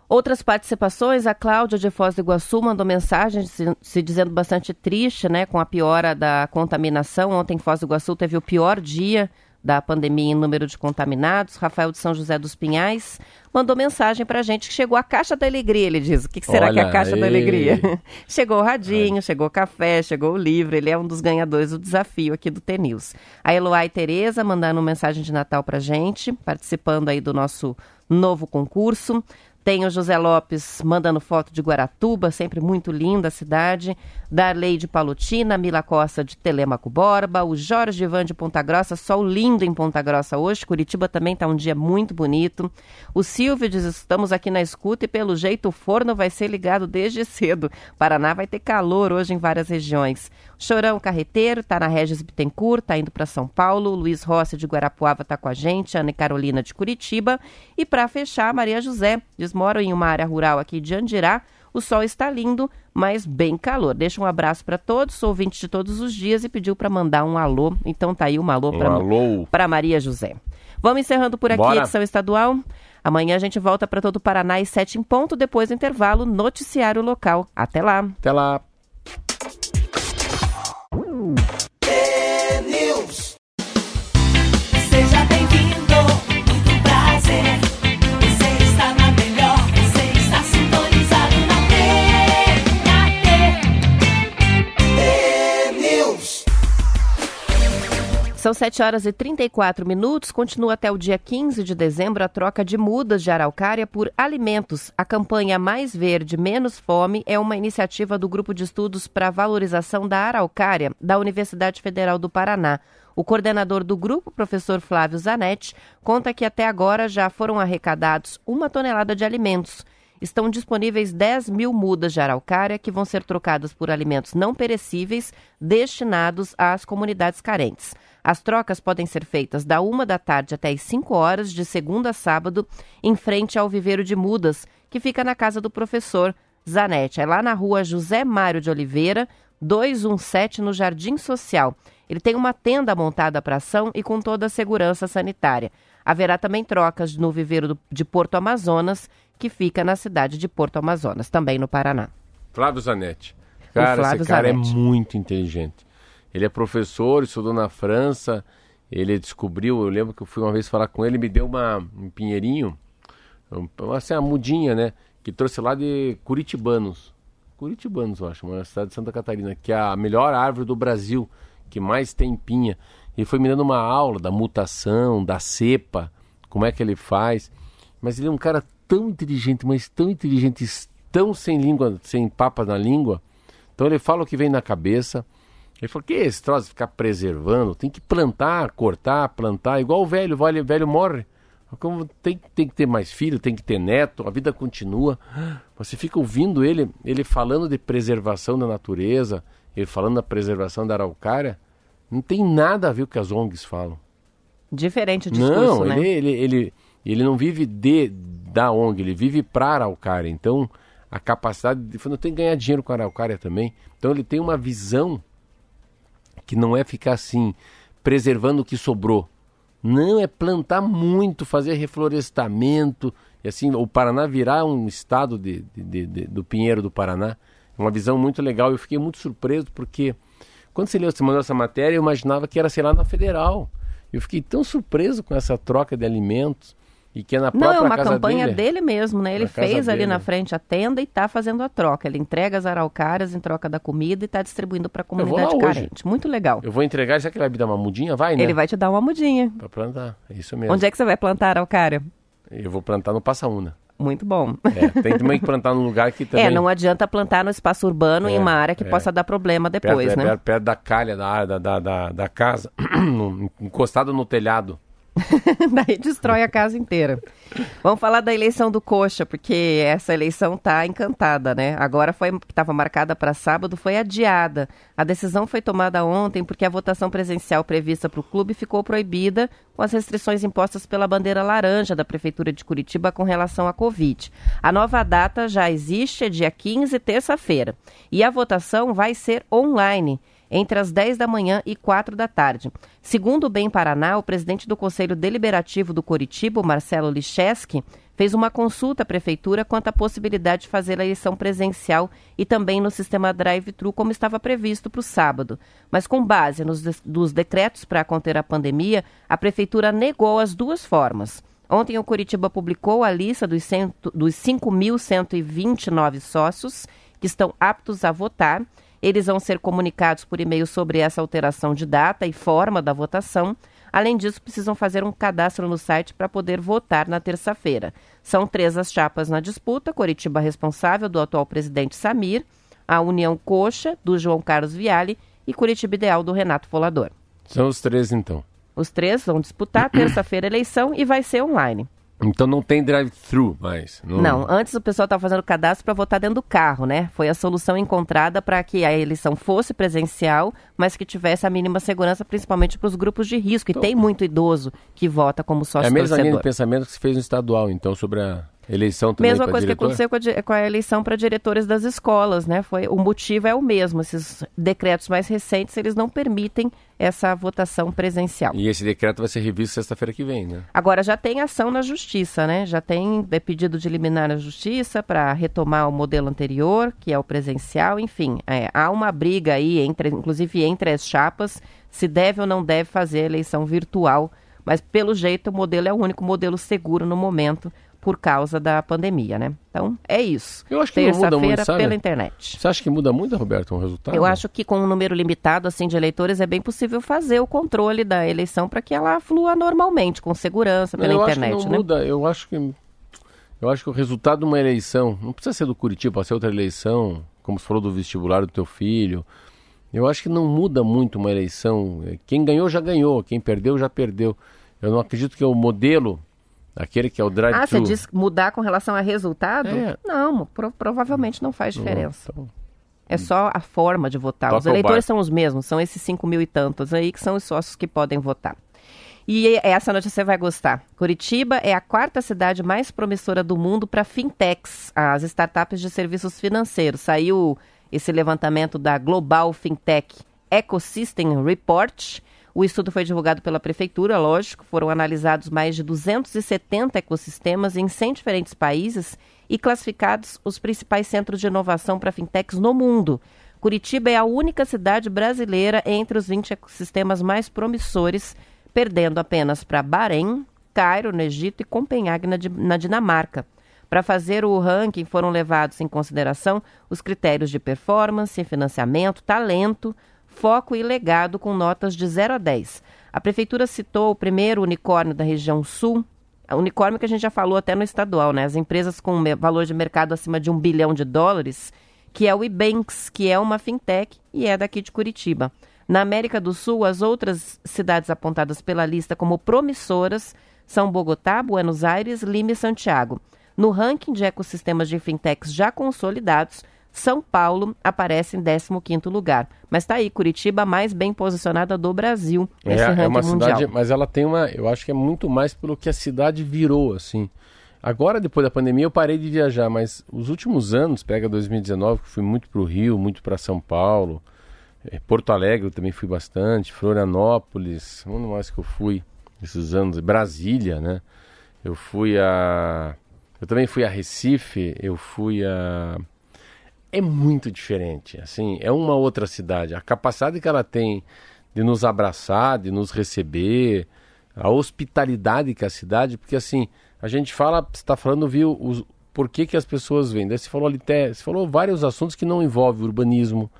Outras participações, a Cláudia de Foz do Iguaçu mandou mensagem se, se dizendo bastante triste, né, com a piora da contaminação. Ontem em Foz do Iguaçu teve o pior dia da pandemia em número de contaminados. Rafael de São José dos Pinhais mandou mensagem pra gente que chegou a Caixa da Alegria, ele diz. O que, que será que é a Olha Caixa da. Alegria? chegou o radinho, chegou o café, chegou o livro. Ele é um dos ganhadores do desafio aqui do TNews. A Eloá Tereza mandando mensagem de Natal pra gente, participando aí do nosso novo concurso. Tem o José Lopes mandando foto de Guaratuba, sempre muito linda a cidade. Darley de Palutina, Mila Costa de Telemaco Borba, o Jorge Ivan de Ponta Grossa, sol lindo em Ponta Grossa hoje. Curitiba também está um dia muito bonito. O Silvio diz: estamos aqui na escuta e pelo jeito o forno vai ser ligado desde cedo. Paraná vai ter calor hoje em várias regiões. Chorão Carreteiro está na Regis Bittencourt, está indo para São Paulo. Luiz Rossi de Guarapuava está com a gente, Ana e Carolina de Curitiba. E para fechar, Maria José diz: moro em uma área rural aqui de Andirá. O sol está lindo, mas bem calor. Deixa um abraço para todos, sou ouvinte de todos os dias e pediu para mandar um alô. Então tá aí um alô para Maria José. Vamos encerrando por aqui Bora. a edição estadual. Amanhã a gente volta para todo o Paraná às sete em ponto, depois do intervalo, noticiário local. Até lá. Até lá. São 7 horas e 34 minutos. Continua até o dia 15 de dezembro a troca de mudas de araucária por alimentos. A campanha Mais Verde, Menos Fome é uma iniciativa do Grupo de Estudos para a Valorização da Araucária da Universidade Federal do Paraná. O coordenador do grupo, professor Flávio Zanetti, conta que até agora já foram arrecadados uma tonelada de alimentos. Estão disponíveis 10 mil mudas de araucária que vão ser trocadas por alimentos não perecíveis destinados às comunidades carentes. As trocas podem ser feitas da uma da tarde até as 5 horas, de segunda a sábado, em frente ao viveiro de mudas, que fica na casa do professor Zanetti. É lá na rua José Mário de Oliveira, 217, no Jardim Social. Ele tem uma tenda montada para ação e com toda a segurança sanitária. Haverá também trocas no viveiro de Porto Amazonas, que fica na cidade de Porto Amazonas, também no Paraná. Flávio Zanetti. Cara, Flávio esse cara Zanetti. é muito inteligente. Ele é professor, estudou na França. Ele descobriu, eu lembro que eu fui uma vez falar com ele, me deu uma, um pinheirinho, um, assim, uma mudinha, né? Que trouxe lá de Curitibanos. Curitibanos, eu acho, uma cidade de Santa Catarina, que é a melhor árvore do Brasil, que mais tem pinha. Ele foi me dando uma aula da mutação, da cepa, como é que ele faz. Mas ele é um cara tão inteligente, mas tão inteligente, tão sem língua, sem papas na língua. Então ele fala o que vem na cabeça. Ele falou, que é esse troço de ficar preservando? Tem que plantar, cortar, plantar, igual o velho, o velho, velho morre. Como tem, tem que ter mais filho, tem que ter neto, a vida continua. Você fica ouvindo ele, ele falando de preservação da natureza, ele falando da preservação da araucária, não tem nada a ver com o que as ONGs falam. Diferente o discurso, Não, né? ele, ele, ele, ele não vive de, da ONG, ele vive para a araucária. Então, a capacidade de. Eu tenho que ganhar dinheiro com a araucária também. Então, ele tem uma visão que não é ficar assim, preservando o que sobrou. Não, é plantar muito, fazer reflorestamento. E assim, o Paraná virar um estado de, de- de- do Pinheiro do Paraná. É uma visão muito legal. Eu fiquei muito surpreso porque quando você leu, você mandou essa matéria, eu imaginava que era, sei lá, na Federal. Eu fiquei tão surpreso com essa troca de alimentos e que é na Não, própria é uma campanha dele. dele mesmo, né? Ele Na fez ali dele. na frente a tenda e está fazendo a troca. Ele entrega as araucárias em troca da comida e está distribuindo para a comunidade hoje. carente. Muito legal. Eu vou entregar, será que ele vai me dar uma mudinha? Vai, né? Ele vai te dar uma mudinha. Pra plantar, é isso mesmo. Onde é que você vai plantar araucária? Eu vou plantar no Passaúna. Muito bom. É, tem também que plantar num lugar que também... É, não adianta plantar no espaço urbano em É, uma área que é. possa dar problema perto, depois, é, né? perto, perto da calha da, área, da, da, da, casa, encostado no telhado. Daí destrói a casa inteira. Vamos falar da eleição do Coxa, porque essa eleição tá encantada, né? Agora foi que estava marcada para sábado, foi adiada. A decisão foi tomada ontem porque a votação presencial prevista para o clube ficou proibida com as restrições impostas pela bandeira laranja da prefeitura de Curitiba com relação à Covid. A nova data já existe, é dia 15, terça-feira, e a votação vai ser online entre as 10 da manhã e 4 da tarde. Segundo o Bem Paraná, o presidente do Conselho Deliberativo do Coritiba, Marcelo Licheski, fez uma consulta à prefeitura quanto à possibilidade de fazer a eleição presencial e também no sistema drive-thru, como estava previsto para o sábado. Mas com base nos dos decretos para conter a pandemia, a prefeitura negou as duas formas. Ontem o Curitiba publicou a lista dos, cento- dos 5.129 sócios que estão aptos a votar. Eles vão ser comunicados por e-mail sobre essa alteração de data e forma da votação. Além disso, precisam fazer um cadastro no site para poder votar na terça-feira. São três as chapas na disputa: Coritiba responsável do atual presidente Samir, a União Coxa, do João Carlos Viale, e Curitiba Ideal, do Renato Folador. São os três, então. Os três vão disputar terça-feira a eleição e vai ser online. Então não tem drive-thru mais. Não, antes o pessoal estava fazendo cadastro para votar dentro do carro, né? Foi a solução encontrada para que a eleição fosse presencial, mas que tivesse a mínima segurança, principalmente para os grupos de risco. E Então- tem muito idoso que vota como É sócio a mesma linha de torcedor. pensamento que se fez no estadual, então, sobre a eleição também Mesma coisa diretor? que aconteceu com a, com a eleição para diretores das escolas, né? Foi, o motivo é o mesmo. Esses decretos mais recentes, eles não permitem essa votação presencial. E esse decreto vai ser revisto sexta-feira que vem, né? Agora já tem ação na justiça, né? Já tem é, pedido de eliminar na justiça para retomar o modelo anterior, que é o presencial. Enfim, é, há uma briga aí, entre, inclusive entre as chapas, se deve ou não deve fazer a eleição virtual. Mas pelo jeito o modelo é o único modelo seguro no momento por causa da pandemia, né? Então é isso. Eu acho que Terça-feira pela internet. Você acha que muda muito, Roberto, o resultado? Eu acho que com um número limitado assim de eleitores é bem possível fazer o controle da eleição para que ela flua normalmente, com segurança Não, pela eu internet, acho que não né? muda. Eu acho que eu acho que o resultado de uma eleição não precisa ser do Curitiba, pode ser outra eleição, como você falou do vestibular do teu filho. Eu acho que não muda muito uma eleição. Quem ganhou já ganhou, quem perdeu já perdeu. Eu não acredito que o modelo, aquele que é o Ah, drive-thru. você diz mudar com relação a resultado? É. Não, pro- provavelmente não faz diferença. Então, É só a forma de votar. Toca os eleitores são os mesmos, são esses cinco mil e tantos aí que são os sócios que podem votar. E essa notícia você vai gostar. Curitiba é a quarta cidade mais promissora do mundo para fintechs, as startups de serviços financeiros. Saiu esse levantamento da Global Fintech Ecosystem Report. O estudo foi divulgado pela prefeitura, lógico. Foram analisados mais de 270 ecossistemas em 100 diferentes países e classificados os principais centros de inovação para fintechs no mundo. Curitiba é a única cidade brasileira entre os 20 ecossistemas mais promissores, perdendo apenas para Bahrein, Cairo, no Egito, e Copenhague, na, Di- na Dinamarca. Para fazer o ranking, foram levados em consideração os critérios de performance, financiamento, talento, foco e legado com notas de 0 a 10. A prefeitura citou o primeiro unicórnio da região sul, unicórnio que a gente já falou até no estadual, né? As empresas com valor de mercado acima de um bilhão de dólares, que é o Ibanks, que é uma fintech e é daqui de Curitiba. Na América do Sul, as outras cidades apontadas pela lista como promissoras são Bogotá, Buenos Aires, Lima e Santiago. No ranking de ecossistemas de fintechs já consolidados, São Paulo aparece em 15º lugar. Mas está aí, Curitiba, a mais bem posicionada do Brasil nesse É, ranking é uma mundial. cidade, mas ela tem uma, eu acho que é muito mais pelo que a cidade virou, assim. Agora, depois da pandemia, eu parei de viajar, mas os últimos anos, pega 2019, que fui muito para o Rio, muito para São Paulo, eh, Porto Alegre também fui bastante, Florianópolis, onde mais que eu fui esses anos? Brasília, né? Eu fui a... Eu também fui a Recife, eu fui a... É muito diferente, assim, é uma outra cidade. A capacidade que ela tem de nos abraçar, de nos receber, a hospitalidade que a cidade, porque assim, a gente fala, você está falando, viu, os, por que, que as pessoas vêm. Daí você falou ali, você falou vários assuntos que não envolvem urbanismo,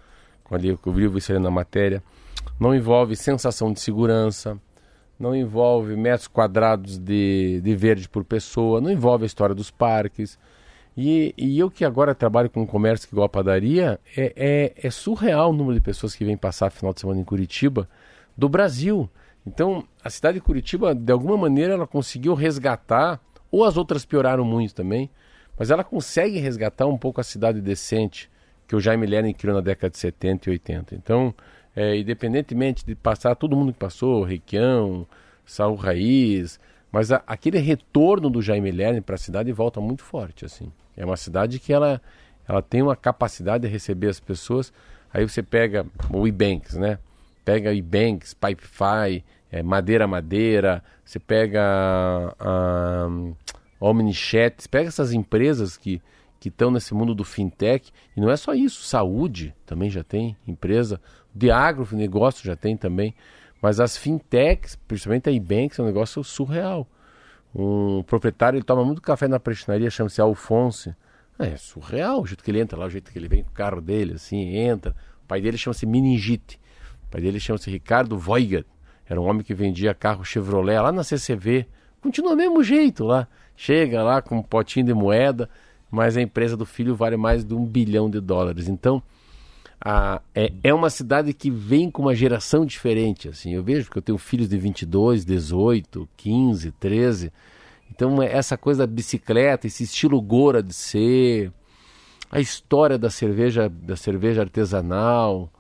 ali que eu vi você na matéria, não envolve sensação de segurança, não envolve metros quadrados de, de verde por pessoa, não envolve a história dos parques. E, e eu que agora trabalho com comércio igual a padaria, é, é, é surreal o número de pessoas que vêm passar final de semana em Curitiba do Brasil. Então, a cidade de Curitiba, de alguma maneira, ela conseguiu resgatar, ou as outras pioraram muito também, mas ela consegue resgatar um pouco a cidade decente que o Jaime Lerner criou na década de 70 e 80. Então, é, independentemente de passar todo mundo que passou, Requião, Saul Raiz, mas a- aquele retorno do Jaime Lerner para a cidade volta muito forte, assim. É uma cidade que ela, ela tem uma capacidade de receber as pessoas. Aí você pega o Ibanks, né? Pega Ibanks, Pipefy, é, Madeira Madeira, você pega a, Omnichat, você pega essas empresas que que estão nesse mundo do fintech, e não é só isso, saúde também já tem empresa, de agronegócio já tem também, mas as fintechs, principalmente a Ibanks, é um negócio surreal. Um proprietário, ele toma muito café na prestinaria, chama-se Alfonso. É surreal o jeito que ele entra lá, o jeito que ele vem com o carro dele, assim, entra. O pai dele chama-se Meningite. O pai dele chama-se Ricardo Voigat. Era um homem que vendia carro Chevrolet lá na CCV. Continua do mesmo jeito lá. Chega lá com um potinho de moeda, mas a empresa do filho vale mais de um bilhão de dólares. Então, a, é, é uma cidade que vem com uma geração diferente. assim Eu vejo que eu tenho filhos de 22, 18, 15, 13. Então, é essa coisa da bicicleta, esse estilo Gora de ser, a história da cerveja, da cerveja artesanal,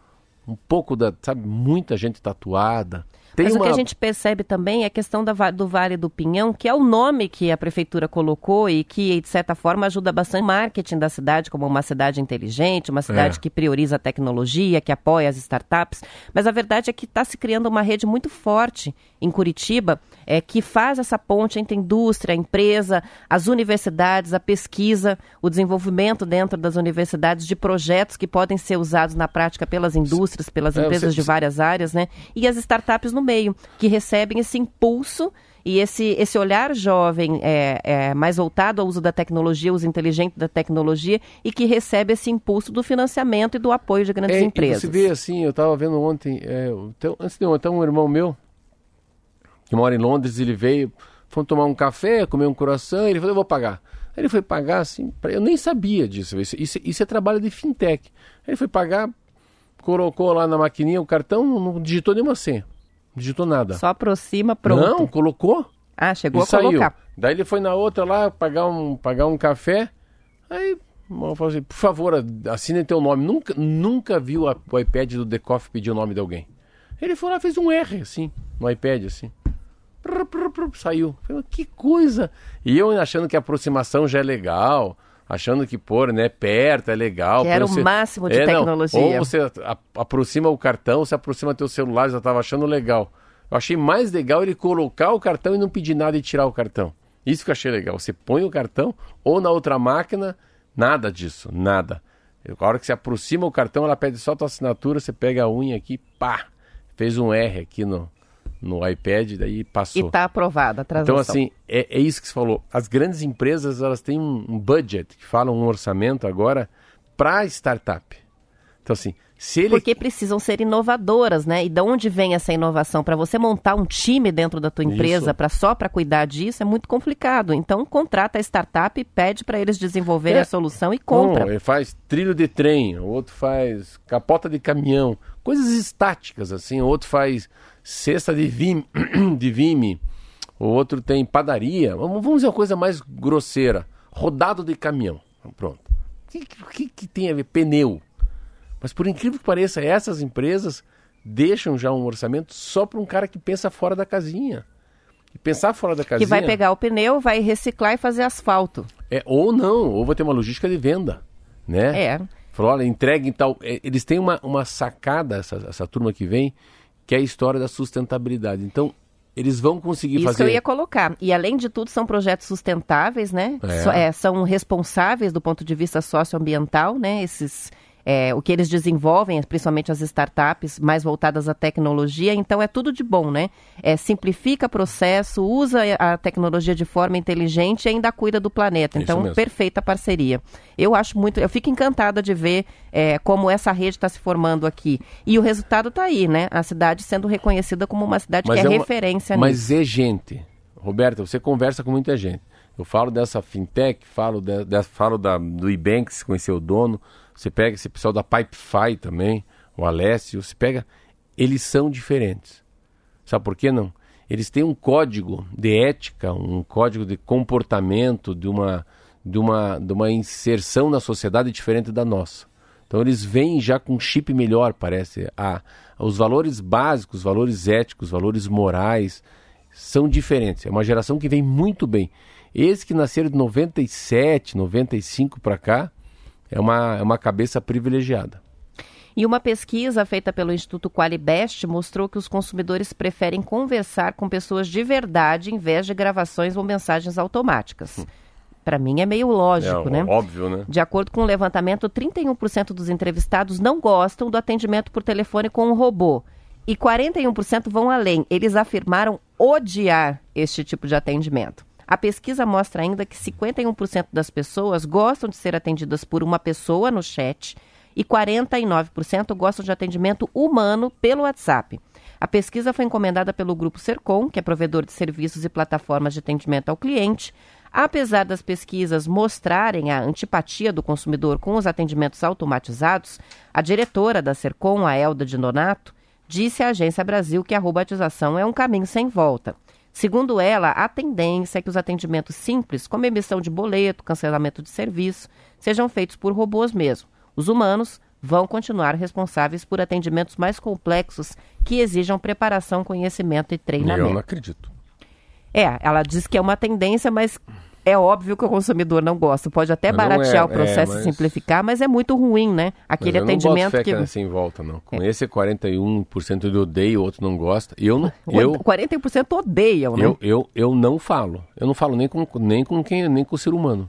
um pouco da, sabe, muita gente tatuada. Tem Mas uma... o que a gente percebe também é a questão da, do Vale do Pinhão, que é o nome que a prefeitura colocou e que, de certa forma, ajuda bastante o marketing da cidade como uma cidade inteligente, uma cidade é. que prioriza a tecnologia, que apoia as startups. Mas a verdade é que está se criando uma rede muito forte em Curitiba é, que faz essa ponte entre a indústria, a empresa, as universidades, a pesquisa, o desenvolvimento dentro das universidades de projetos que podem ser usados na prática pelas indústrias, pelas é, empresas você... de várias áreas, né? E as startups no meio, que recebem esse impulso e esse, esse olhar jovem é, é, mais voltado ao uso da tecnologia, uso inteligente da tecnologia e que recebe esse impulso do financiamento e do apoio de grandes é, empresas. Você vê assim, eu estava vendo ontem, é, então, antes de ontem, um irmão meu que mora em Londres, ele veio, fomos tomar um café, comer um coração, ele falou, eu vou pagar. Aí ele foi pagar assim, eu nem sabia disso, isso, isso, isso é trabalho de fintech. Aí ele foi pagar, colocou lá na maquininha o cartão, não digitou nenhuma senha. Digitou nada. Só aproxima, pronto. Não, colocou. Ah, chegou a colocar. Saiu. Daí ele foi na outra lá pagar um, pagar um café. Aí eu falei assim, por favor, assine teu nome. Nunca, nunca viu o iPad do Decoff pedir o nome de alguém. Ele foi lá fez um R, assim, no iPad, assim. Prr, prr, prr, saiu. Falei, que coisa! E eu achando que a aproximação já é legal achando que pôr, né, perto é legal. Que era o máximo de é, tecnologia. Não, ou você aproxima o cartão, você aproxima teu celular, já estava achando legal. Eu achei mais legal ele colocar o cartão e não pedir nada e tirar o cartão. Isso que eu achei legal. Você põe o cartão ou na outra máquina, nada disso, nada. A hora que você aproxima o cartão, ela pede só a tua assinatura, você pega a unha aqui, pá, fez um R aqui no, no iPad, daí passou. E está aprovada a transação. Então, assim, é, é, isso que você falou. As grandes empresas, elas têm um, budget, que falam um orçamento agora, para startup. Então, assim, ele... Porque precisam ser inovadoras, né? E de onde vem essa inovação? Para você montar um time dentro da tua empresa para só para cuidar disso é muito complicado. Então, contrata a startup, pede para eles desenvolverem é. a solução e compra. ele faz trilho de trem, o outro faz capota de caminhão, coisas estáticas, assim. O outro faz cesta de vime, de vime. o outro tem padaria. Vamos dizer uma coisa mais grosseira: rodado de caminhão. Pronto. O que, que, que tem a ver? Pneu. Mas por incrível que pareça, essas empresas deixam já um orçamento só para um cara que pensa fora da casinha. E pensar fora da casinha. Que vai pegar o pneu, vai reciclar e fazer asfalto. É, ou não, ou vai ter uma logística de venda. Né? É. Falou, olha, entregue e tal. É, eles têm uma, uma sacada, essa, essa turma que vem, que é a história da sustentabilidade. Então, eles vão conseguir Isso fazer. Isso eu ia colocar. E além de tudo, são projetos sustentáveis, né? É. So, é, são responsáveis do ponto de vista socioambiental, né? Esses é, o que eles desenvolvem, principalmente as startups mais voltadas à tecnologia, então é tudo de bom, né? É, simplifica processo, usa a tecnologia de forma inteligente e ainda cuida do planeta. Então, perfeita parceria. Eu acho muito, eu fico encantada de ver é, como essa rede está se formando aqui. E o resultado está aí, né? A cidade sendo reconhecida como uma cidade mas que é, é uma, referência mas nisso. Mas é gente. Roberta, você conversa com muita gente. Eu falo dessa fintech, falo, de, de, falo da, do Ibanks, conhecer o dono, você pega esse pessoal da Pipefy também, o Alessio, você pega, eles são diferentes. Sabe por que não? Eles têm um código de ética, um código de comportamento, de uma, de uma, de uma inserção na sociedade diferente da nossa. Então eles vêm já com um chip melhor, parece. Ah, os valores básicos, os valores éticos, os valores morais são diferentes. É uma geração que vem muito bem. Esses que nasceram de 97, 95 para cá, é uma, é uma cabeça privilegiada. E uma pesquisa feita pelo Instituto Qualibest mostrou que os consumidores preferem conversar com pessoas de verdade em vez de gravações ou mensagens automáticas. Hum. Para mim é meio lógico, é, né? Óbvio, né? De acordo com o um levantamento, 31% dos entrevistados não gostam do atendimento por telefone com um robô. E 41% vão além. Eles afirmaram odiar este tipo de atendimento. A pesquisa mostra ainda que 51% das pessoas gostam de ser atendidas por uma pessoa no chat e 49% gostam de atendimento humano pelo WhatsApp. A pesquisa foi encomendada pelo Grupo Sercom, que é provedor de serviços e plataformas de atendimento ao cliente. Apesar das pesquisas mostrarem a antipatia do consumidor com os atendimentos automatizados, a diretora da Sercom, a Elda de Donato, disse à Agência Brasil que a robotização é um caminho sem volta. Segundo ela, a tendência é que os atendimentos simples, como emissão de boleto, cancelamento de serviço, sejam feitos por robôs mesmo. Os humanos vão continuar responsáveis por atendimentos mais complexos que exijam preparação, conhecimento e treinamento. Eu não acredito. É, ela diz que é uma tendência, mas é óbvio que o consumidor não gosta. Pode até Mas não baratear é, o processo é, mas- e simplificar, mas é muito ruim, né? Aquele Mas eu não atendimento boto fé que. que... assim em volta, não. Com esse 41% eu odeio, o outro não gosta. Eu, não- eu, 40% odeiam, né? eu, eu, eu não falo. Eu não falo nem com, nem com quem, nem com o ser humano.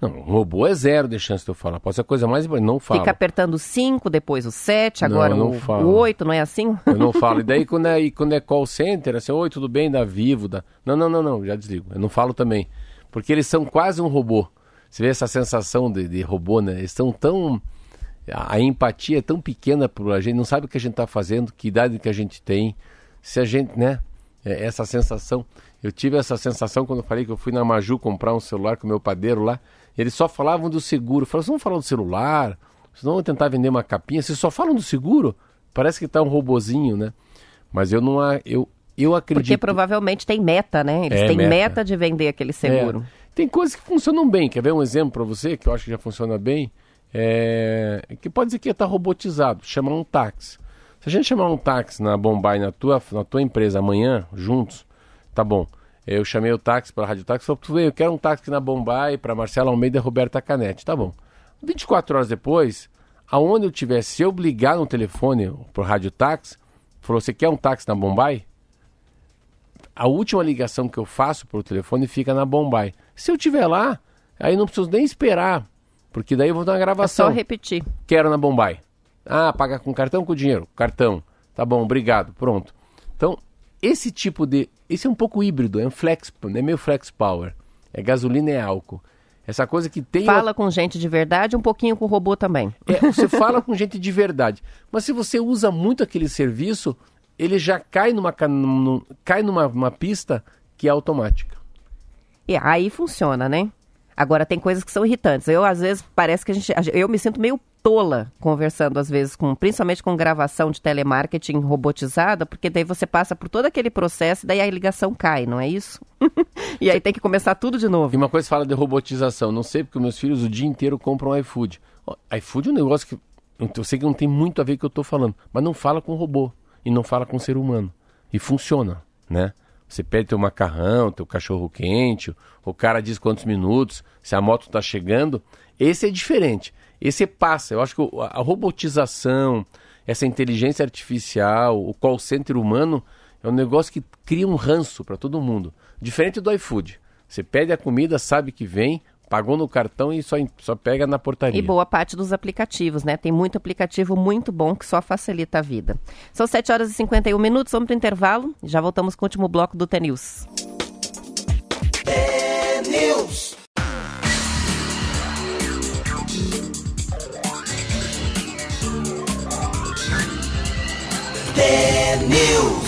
Não, um robô é zero de chance de eu falar. Pode ser a coisa mais importante. Não falo. Fica apertando o 5, depois o 7, Não, agora eu não o, falo. o 8, não é assim? Eu não falo. E daí quando é, quando é call center, assim, oi, tudo bem, da Vivo, da... Não, não, não, não, já desligo. Eu não falo também. Porque eles são quase um robô. Você vê essa sensação de, de robô, né? Eles estão tão... A, empatia é tão pequena por a gente, não sabe o que a gente está fazendo, que idade que a gente tem. Se a gente, né? É, essa sensação. Eu tive essa sensação quando eu falei que eu fui na Maju comprar um celular com o meu padeiro lá. Eles só falavam do seguro. Falaram, vocês vão falar do celular? Vocês não vão tentar vender uma capinha? Vocês só falam do seguro? Parece que tá um robozinho, né? Mas eu não... Eu, eu acredito... Porque provavelmente tem meta, né? Eles É, têm meta. meta. de vender aquele seguro. É. Tem coisas que funcionam bem. Quer ver um exemplo para você que eu acho que já funciona bem? É... Que pode dizer que está robotizado. Chamar um táxi. Se a gente chamar um táxi na Bombay, na tua, na tua empresa amanhã, juntos, tá bom. Eu chamei o táxi para a Rádio Táxi, falei, tu vê, eu quero um táxi na Bombay para Marcela Almeida e Roberta Canete. Tá bom. 24 horas depois, aonde eu tiver, se eu ligar no telefone pro Rádio Táxi, falou, você quer um táxi na Bombay? A última ligação que eu faço por telefone fica na Bombay. Se eu tiver lá, aí não preciso nem esperar, porque daí eu vou dar uma É só gravação. repetir. Quero na Bombay. Ah, paga com cartão ou com dinheiro? Cartão. Tá bom, obrigado. Pronto. Então, esse tipo de. Esse é um pouco híbrido, é um flex, é meio flex power. É gasolina e álcool. Essa coisa que tem. Fala com gente de verdade, um pouquinho com o robô também. É, você fala com gente de verdade. Mas se você usa muito aquele serviço, ele já cai numa, num- cai numa uma pista que é automática. E aí funciona, né? Agora tem coisas que são irritantes. Eu às vezes parece que a gente, eu me sinto meio tola conversando às vezes com, principalmente com gravação de telemarketing robotizada, porque daí você passa por todo aquele processo e daí a ligação cai, não é isso? e aí tem que começar tudo de E novo. uma coisa fala de robotização. Não sei porque meus filhos o dia inteiro compram iFood. IFood é um negócio que eu sei que não tem muito a ver com o que eu estou falando, mas não fala com robô e não fala com ser humano. E funciona, né? Você pede teu macarrão, teu cachorro quente, o cara diz quantos minutos, se a moto está chegando. Esse é diferente. Esse passa. Eu acho que o- a robotização, essa inteligência artificial, o call center humano é um negócio que cria um ranço para todo mundo. Diferente do iFood. Você pede a comida, sabe que vem, pagou no cartão e só, só pega na portaria. E boa parte dos aplicativos, né? Tem muito aplicativo muito bom que só facilita a vida. São 7 horas e 51 minutos, vamos para o intervalo. Já voltamos com o último bloco do T-News. News. News.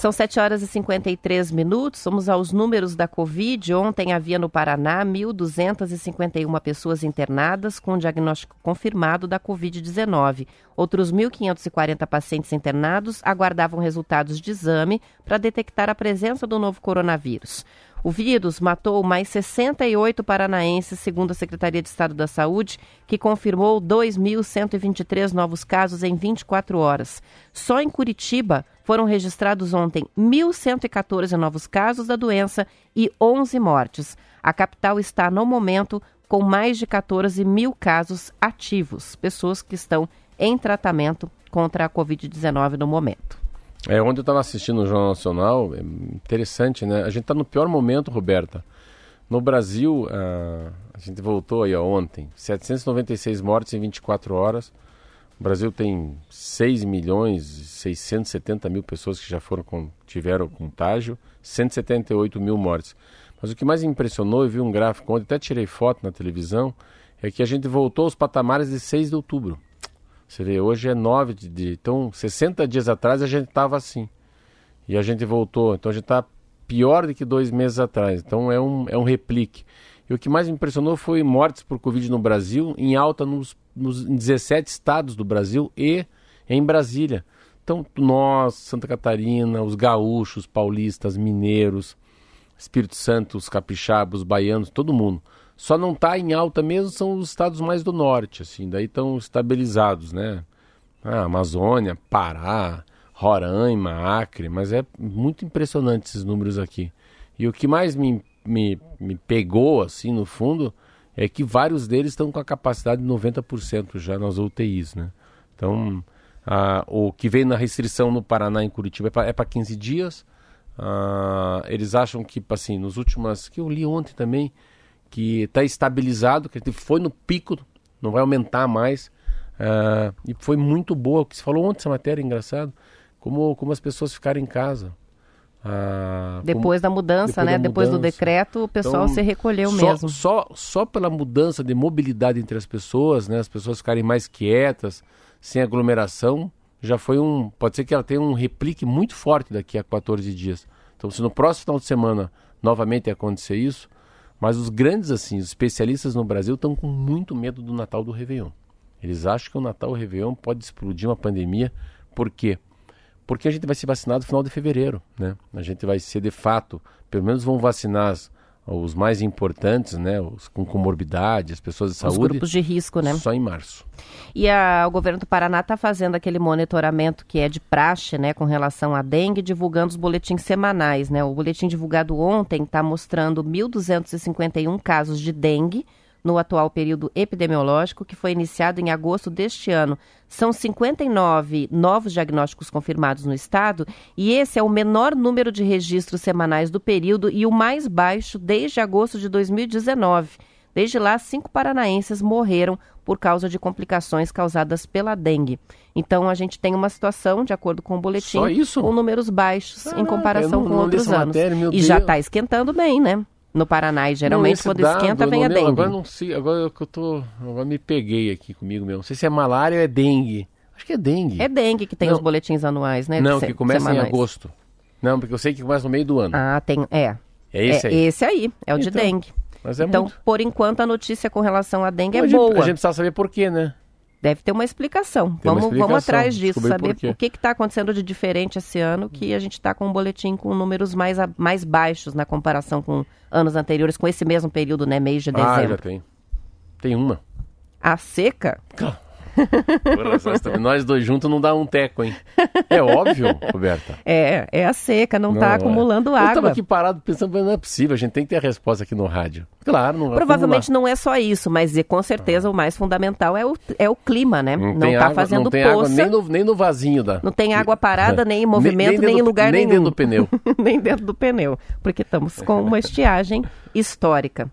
São 7 horas e 53 minutos. Vamos aos números da Covid. Ontem havia no Paraná 1.251 pessoas internadas com diagnóstico confirmado da Covid-19. Outros 1.540 pacientes internados aguardavam resultados de exame para detectar a presença do novo coronavírus. O vírus matou mais 68 paranaenses, segundo a Secretaria de Estado da Saúde, que confirmou 2.123 novos casos em 24 horas. Só em Curitiba foram registrados ontem 1.114 novos casos da doença e 11 mortes. A capital está, no momento, com mais de 14 mil casos ativos, pessoas que estão em tratamento contra a Covid-19 no momento. É, ontem eu estava assistindo o Jornal Nacional, é interessante, né? A gente está no pior momento, Roberta. No Brasil, ah, a gente voltou aí ó, ontem, 796 mortes em 24 horas. O Brasil tem 6 milhões e 670 mil pessoas que já foram com, tiveram contágio, 178 mil mortes. Mas o que mais impressionou, eu vi um gráfico ontem, até tirei foto na televisão, é que a gente voltou aos patamares de 6 de outubro. Você vê, hoje é 9 de, de. Então, 60 dias atrás a gente estava assim. E a gente voltou. Então a gente está pior do que dois meses atrás. Então é um, é um replique. E o que mais me impressionou foi mortes por Covid no Brasil, em alta nos, nos em 17 estados do Brasil e em Brasília. Então, nós, Santa Catarina, os gaúchos, paulistas, mineiros, Espírito Santo, os capixabas, os baianos, todo mundo. Só não está em alta mesmo são os estados mais do norte, assim, daí estão estabilizados, né? Ah, Amazônia, Pará, Roraima, Acre, mas é muito impressionante esses números aqui. E o que mais me, me, me pegou, assim, no fundo, é que vários deles estão com a capacidade de 90% já nas UTIs, né? Então, ah, o que vem na restrição no Paraná em Curitiba é para 15 dias. Ah, eles acham que, assim, nos últimos. que eu li ontem também, que está estabilizado, que foi no pico, não vai aumentar mais. Ah, e foi muito boa. O que se falou ontem essa matéria, engraçado, como, como as pessoas ficaram em casa. Ah, depois da mudança, depois né? Da depois mudança. do decreto, o pessoal então, se recolheu só, mesmo. Só, só pela mudança de mobilidade entre as pessoas, né? As pessoas ficarem mais quietas, sem aglomeração, já foi um. Pode ser que ela tenha um replique muito forte daqui a 14 dias. Então, se no próximo final de semana novamente acontecer isso, mas os grandes, assim, os especialistas no Brasil estão com muito medo do Natal do Réveillon. Eles acham que o Natal o Réveillon pode explodir uma pandemia. Por quê? Porque a gente vai ser vacinado no final de fevereiro, né? A gente vai ser de fato, pelo menos vão vacinar os mais importantes, né, os com comorbidade, as pessoas de saúde. Os grupos de risco, né? Só em março. E a, o governo do Paraná está fazendo aquele monitoramento que é de praxe, né, com relação à dengue, divulgando os boletins semanais, né? O boletim divulgado ontem está mostrando 1.251 casos de dengue no atual período epidemiológico, que foi iniciado em agosto deste ano. São 59 novos diagnósticos confirmados no estado e esse é o menor número de registros semanais do período e o mais baixo desde agosto de 2019. Desde lá, cinco paranaenses morreram por causa de complicações causadas pela dengue. Então, a gente tem uma situação, de acordo com o boletim, com números baixos em comparação com outros anos. Matéria, e Deus. já está esquentando bem, né? No Paraná. E geralmente não, quando dado, esquenta vem a dengue. Agora não sei, agora que eu tô. Agora me peguei aqui comigo mesmo. Não sei se é malária ou é dengue. Acho que é dengue. É dengue que tem não. os boletins anuais, né? Não, que começa semanais. em agosto. Não, porque eu sei que começa no meio do ano. Ah, tem. É. É esse é, aí. Esse aí, é o então, de dengue. É então, muito... por enquanto, a notícia com relação à dengue é boa. A gente precisa saber por quê, né? Deve ter uma explicação. Tem vamos, uma explicação. vamos atrás disso, saber o que está acontecendo de diferente esse ano, que a gente está com um boletim com números mais, a, mais baixos na comparação com anos anteriores, com esse mesmo período, né? Mês de dezembro. Ah, já tem. Tem uma. A seca? Porra, nós dois juntos não dá um teco, hein? É óbvio, Roberta. É, é a seca, não, está é. acumulando água. Eu estava aqui parado pensando, não é possível, a gente tem que ter a resposta aqui no rádio. Claro, não Provavelmente acumular. não é só isso, mas com certeza ah. o mais fundamental é o, é o clima, né? Não, não tá fazendo não tem poça. Água nem no, nem no vasinho da. Não tem água parada, nem em movimento, nem, nem, nem em lugar nem nenhum. Nem dentro do pneu. nem dentro do pneu, porque estamos com uma estiagem histórica.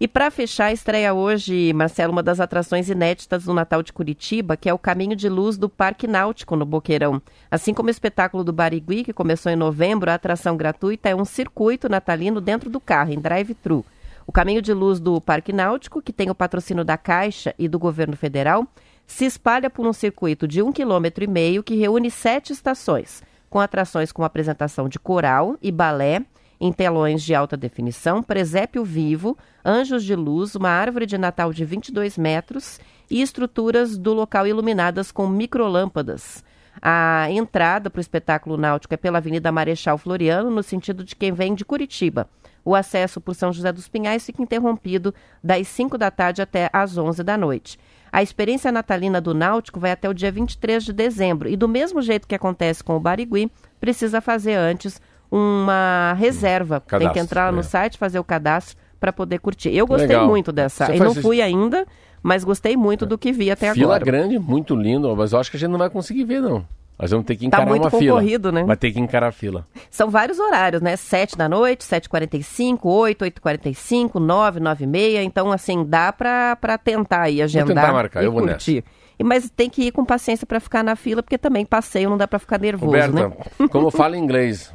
E para fechar, estreia hoje, Marcelo, uma das atrações inéditas do Natal de Curitiba, que é o Caminho de Luz do Parque Náutico, no Boqueirão. Assim como o espetáculo do Barigui, que começou em novembro, a atração gratuita é um circuito natalino dentro do carro, em drive-thru. O Caminho de Luz do Parque Náutico, que tem o patrocínio da Caixa e do governo federal, se espalha por um circuito de um quilômetro e meio que reúne sete estações, com atrações com apresentação de coral e balé, em telões de alta definição, presépio vivo, anjos de luz, uma árvore de Natal de 22 metros e estruturas do local iluminadas com microlâmpadas. A entrada para o espetáculo náutico é pela Avenida Marechal Floriano, no sentido de quem vem de Curitiba. O acesso por São José dos Pinhais fica interrompido das 5 da tarde até às 11 da noite. A experiência natalina do Náutico vai até o dia 23 de dezembro e, do mesmo jeito que acontece com o Barigui, precisa fazer antes uma reserva. Cadastro, Tem que entrar lá no é. site, fazer o cadastro para poder curtir. Eu gostei Legal. muito dessa. Eu não fui ainda, mas gostei muito é. do que vi até Fila agora. Fila grande, muito lindo, mas eu acho que a gente não vai conseguir ver, não. Nós vamos ter que encarar tá muito uma concorrido, fila. né? Vai ter que encarar a fila. São vários horários, né? 7 da noite, 7h45, 8, 8h45, 9, 9 e meia. Então, assim, dá para tentar aí agendar vou tentar marcar, eu vou curtir. Nessa. Mas tem que ir com paciência para ficar na fila, porque também passeio não dá para ficar nervoso, Roberta, né? como fala em inglês,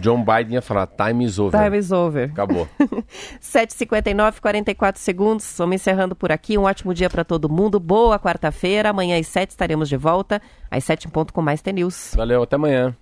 John Biden ia falar time is over. Time is over. Acabou. 7h59, 44 segundos. Vamos encerrando por aqui. Um ótimo dia para todo mundo. Boa quarta-feira. Amanhã às 7 estaremos de volta. Às 7 em ponto com mais T-News. Valeu, até amanhã.